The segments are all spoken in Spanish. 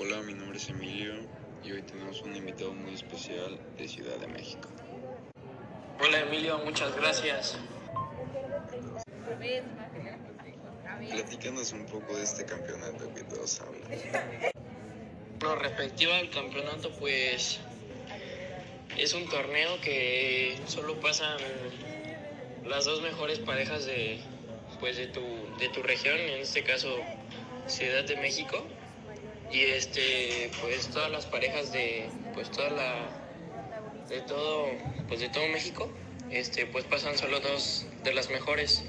Hola, mi nombre es Emilio y hoy tenemos un invitado muy especial de Ciudad de México. Hola Emilio, muchas gracias. Platícanos un poco de este campeonato que todos hablan. Lo respectivo al campeonato, pues es un torneo que solo pasan las dos mejores parejas de, pues, de, tu, de tu región, en este caso Ciudad de México. Y este, pues todas las parejas de, pues toda la, de todo, pues de todo México, este, pues pasan solo dos de las mejores.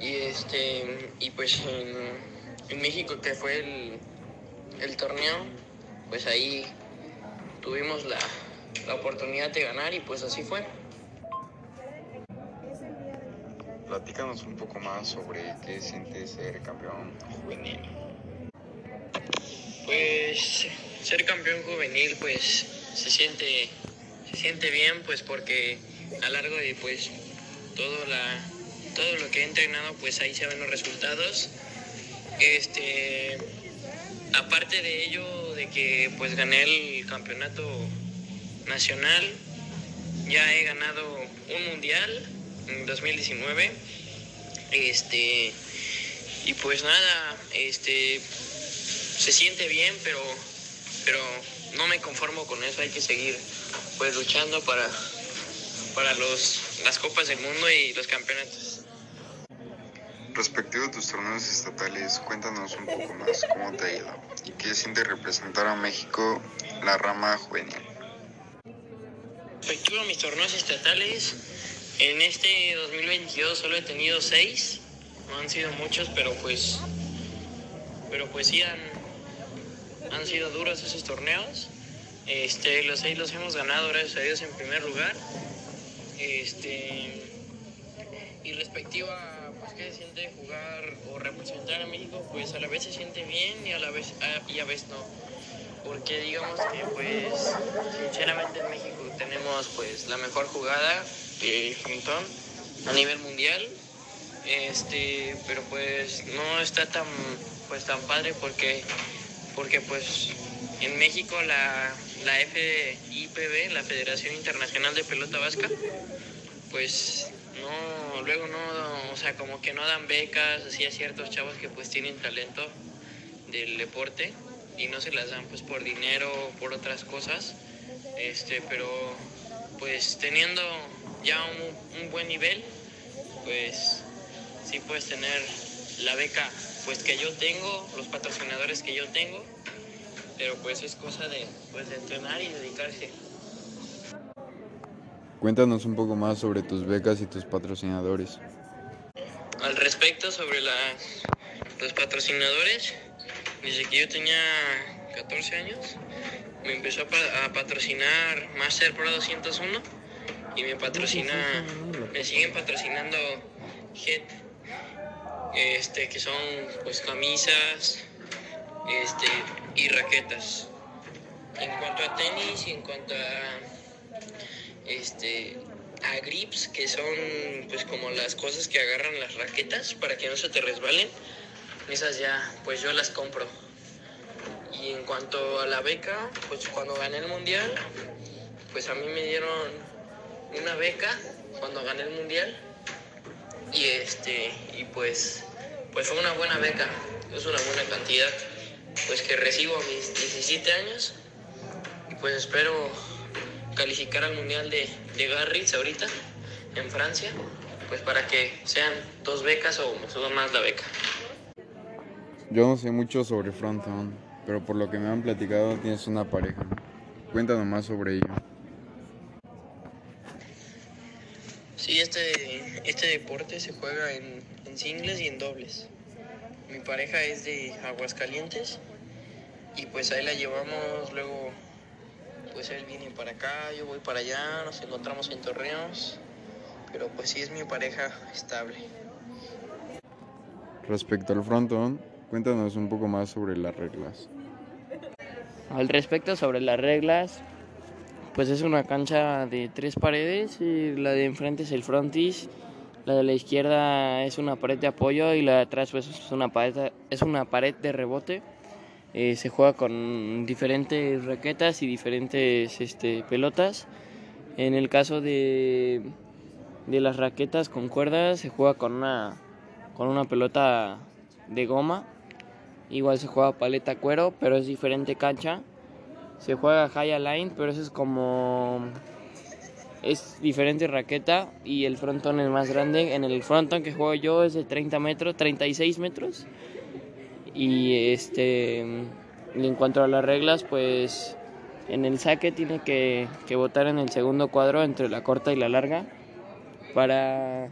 Y este, y pues en, México que fue el, torneo, pues ahí tuvimos la, la oportunidad de ganar y pues así fue. Platícanos un poco más sobre qué siente ser campeón juvenil. Pues ser campeón juvenil pues se siente se siente bien pues porque a largo de pues todo la todo lo que he entrenado pues ahí se ven los resultados. Este aparte de ello de que pues gané el campeonato nacional, ya he ganado un mundial en 2019. Este y pues nada, este se siente bien, pero, pero no me conformo con eso, hay que seguir pues luchando para, para los, las copas del mundo y los campeonatos. Respectivo a tus torneos estatales, cuéntanos un poco más cómo te ha ido y qué siente representar a México la rama juvenil. Respectivo a mis torneos estatales, en este 2022 solo he tenido seis, no han sido muchos, pero pues, pero pues sí han, sido duros esos torneos. Este, los seis los hemos ganado, gracias a Dios, en primer lugar. Este, y respectivo a pues, qué se siente jugar o representar a México, pues a la vez se siente bien y a la vez a, y a veces no. Porque digamos que pues sinceramente en México tenemos pues la mejor jugada de frontón a nivel mundial. Este, pero pues no está tan pues tan padre porque porque pues en México la, la FIPB, la Federación Internacional de Pelota Vasca, pues no, luego no, o sea, como que no dan becas así a ciertos chavos que pues tienen talento del deporte y no se las dan pues por dinero o por otras cosas, este, pero pues teniendo ya un, un buen nivel, pues sí puedes tener la beca pues que yo tengo, los patrocinadores que yo tengo, pero pues es cosa de, pues, de entrenar y dedicarse. Cuéntanos un poco más sobre tus becas y tus patrocinadores. Al respecto sobre las, los patrocinadores, desde que yo tenía 14 años, me empezó a, pa- a patrocinar Master Pro 201 y me patrocina, me siguen patrocinando Head este, que son pues camisas este, y raquetas. En cuanto a tenis y en cuanto a, este, a grips, que son pues como las cosas que agarran las raquetas para que no se te resbalen, esas ya pues yo las compro. Y en cuanto a la beca, pues cuando gané el mundial, pues a mí me dieron una beca cuando gané el mundial y este y pues pues fue una buena beca es una buena cantidad pues que recibo a mis 17 años y pues espero calificar al mundial de, de Garritz ahorita en Francia pues para que sean dos becas o me suba más la beca Yo no sé mucho sobre frontón, pero por lo que me han platicado tienes una pareja. Cuéntanos más sobre ello. Sí, este, este deporte se juega en, en singles y en dobles. Mi pareja es de Aguascalientes y pues ahí la llevamos, luego pues él viene para acá, yo voy para allá, nos encontramos en torneos, pero pues sí es mi pareja estable. Respecto al frontón, cuéntanos un poco más sobre las reglas. Al respecto sobre las reglas, pues es una cancha de tres paredes y la de enfrente es el frontis, la de la izquierda es una pared de apoyo y la de atrás pues es una pared, es una pared de rebote. Eh, se juega con diferentes raquetas y diferentes este, pelotas. En el caso de, de las raquetas con cuerdas se juega con una, con una pelota de goma. Igual se juega paleta cuero, pero es diferente cancha. Se juega high line, pero eso es como es diferente raqueta y el frontón es más grande. En el frontón que juego yo es de 30 metros, 36 metros. Y este, en cuanto a las reglas, pues en el saque tiene que, que botar en el segundo cuadro entre la corta y la larga para,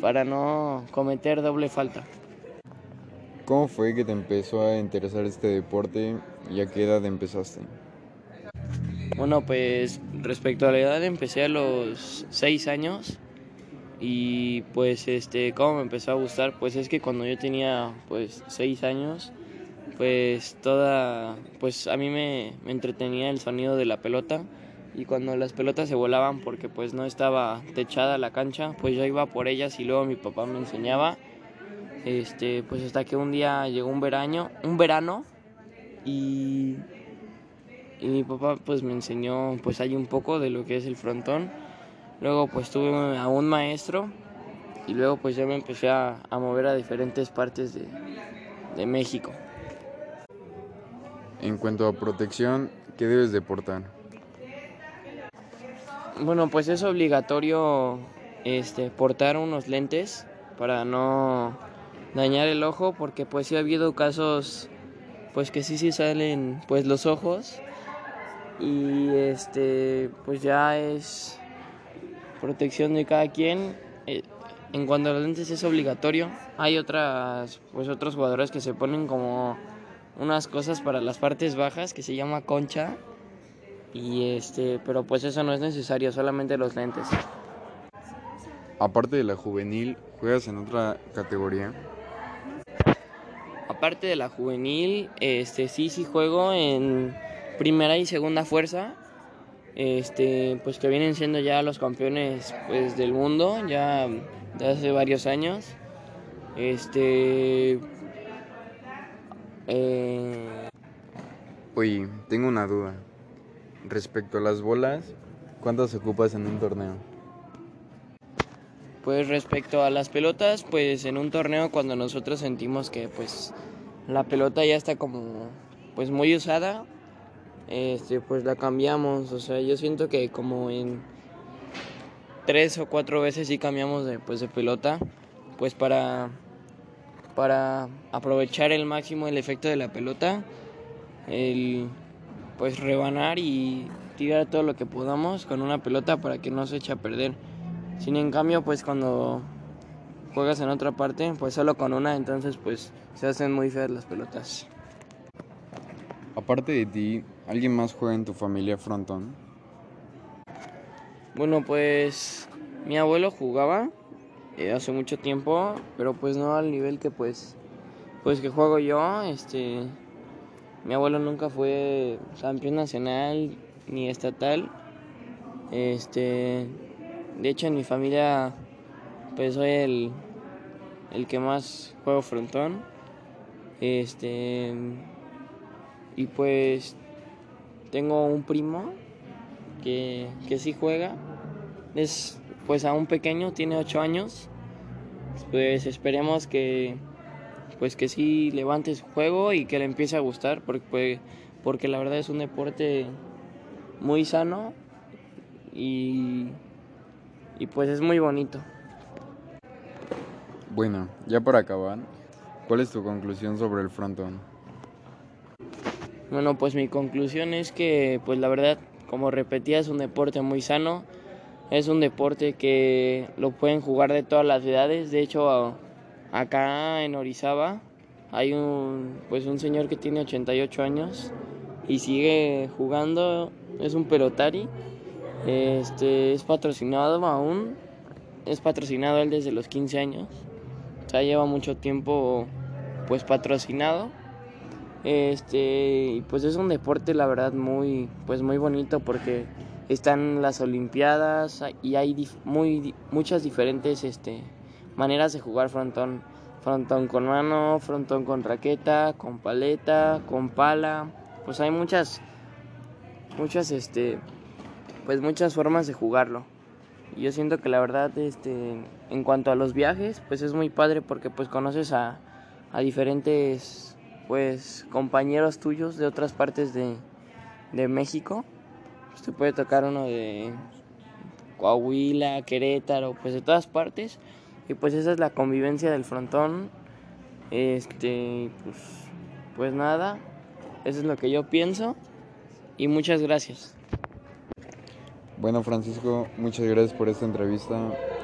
para no cometer doble falta. ¿Cómo fue que te empezó a interesar este deporte y a qué edad empezaste? Bueno, pues respecto a la edad empecé a los 6 años y pues este, ¿cómo me empezó a gustar? Pues es que cuando yo tenía pues 6 años, pues toda, pues a mí me, me entretenía el sonido de la pelota y cuando las pelotas se volaban porque pues no estaba techada la cancha, pues yo iba por ellas y luego mi papá me enseñaba, este, pues hasta que un día llegó un verano, un verano y y mi papá pues me enseñó pues ahí un poco de lo que es el frontón. Luego pues tuve a un maestro y luego pues ya me empecé a, a mover a diferentes partes de, de, México. En cuanto a protección, ¿qué debes de portar? Bueno, pues es obligatorio este, portar unos lentes para no dañar el ojo porque pues sí ha habido casos pues que sí sí salen pues los ojos y este pues ya es protección de cada quien. Eh, en cuanto a los lentes es obligatorio. Hay otras pues otros jugadores que se ponen como unas cosas para las partes bajas que se llama concha. Y este pero pues eso no es necesario solamente los lentes. Aparte de la juvenil juegas en otra categoría aparte de la juvenil este sí sí juego en primera y segunda fuerza, este, pues que vienen siendo ya los campeones pues, del mundo, ya de hace varios años. Este. Eh... Oye, tengo una duda. Respecto a las bolas, ¿cuántas ocupas en un torneo? Pues respecto a las pelotas, pues en un torneo cuando nosotros sentimos que pues la pelota ya está como pues muy usada, este, pues la cambiamos. O sea, yo siento que como en tres o cuatro veces sí cambiamos de, pues, de pelota, pues para, para aprovechar el máximo el efecto de la pelota, el pues rebanar y tirar todo lo que podamos con una pelota para que no se eche a perder. Sin en cambio, pues cuando juegas en otra parte, pues solo con una, entonces pues se hacen muy feas las pelotas. Aparte de ti, ¿alguien más juega en tu familia frontón? Bueno, pues mi abuelo jugaba eh, hace mucho tiempo, pero pues no al nivel que pues pues que juego yo, este mi abuelo nunca fue campeón nacional ni estatal. Este, de hecho en mi familia pues soy el el que más juego frontón. Este y pues tengo un primo que, que sí juega. Es pues aún pequeño, tiene 8 años. Pues esperemos que pues que sí levante su juego y que le empiece a gustar porque, porque la verdad es un deporte muy sano y, y pues es muy bonito. Bueno, ya para acabar, ¿cuál es tu conclusión sobre el frontón? Bueno, pues mi conclusión es que, pues la verdad, como repetía, es un deporte muy sano. Es un deporte que lo pueden jugar de todas las edades. De hecho, acá en Orizaba hay un, pues un señor que tiene 88 años y sigue jugando. Es un pelotari. Este, es patrocinado aún. Es patrocinado él desde los 15 años. O sea, lleva mucho tiempo pues patrocinado este, pues es un deporte la verdad muy pues muy bonito porque están las olimpiadas y hay muy muchas diferentes este maneras de jugar frontón. frontón con mano, frontón con raqueta, con paleta, con pala. Pues hay muchas, muchas, este, pues muchas formas de jugarlo. Y yo siento que la verdad, este, en cuanto a los viajes, pues es muy padre porque pues conoces a, a diferentes, pues, compañeros tuyos de otras partes de, de México. Pues puede tocar uno de Coahuila, Querétaro, pues de todas partes. Y pues esa es la convivencia del frontón. Este, pues, pues nada, eso es lo que yo pienso. Y muchas gracias. Bueno, Francisco, muchas gracias por esta entrevista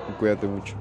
y cuídate mucho.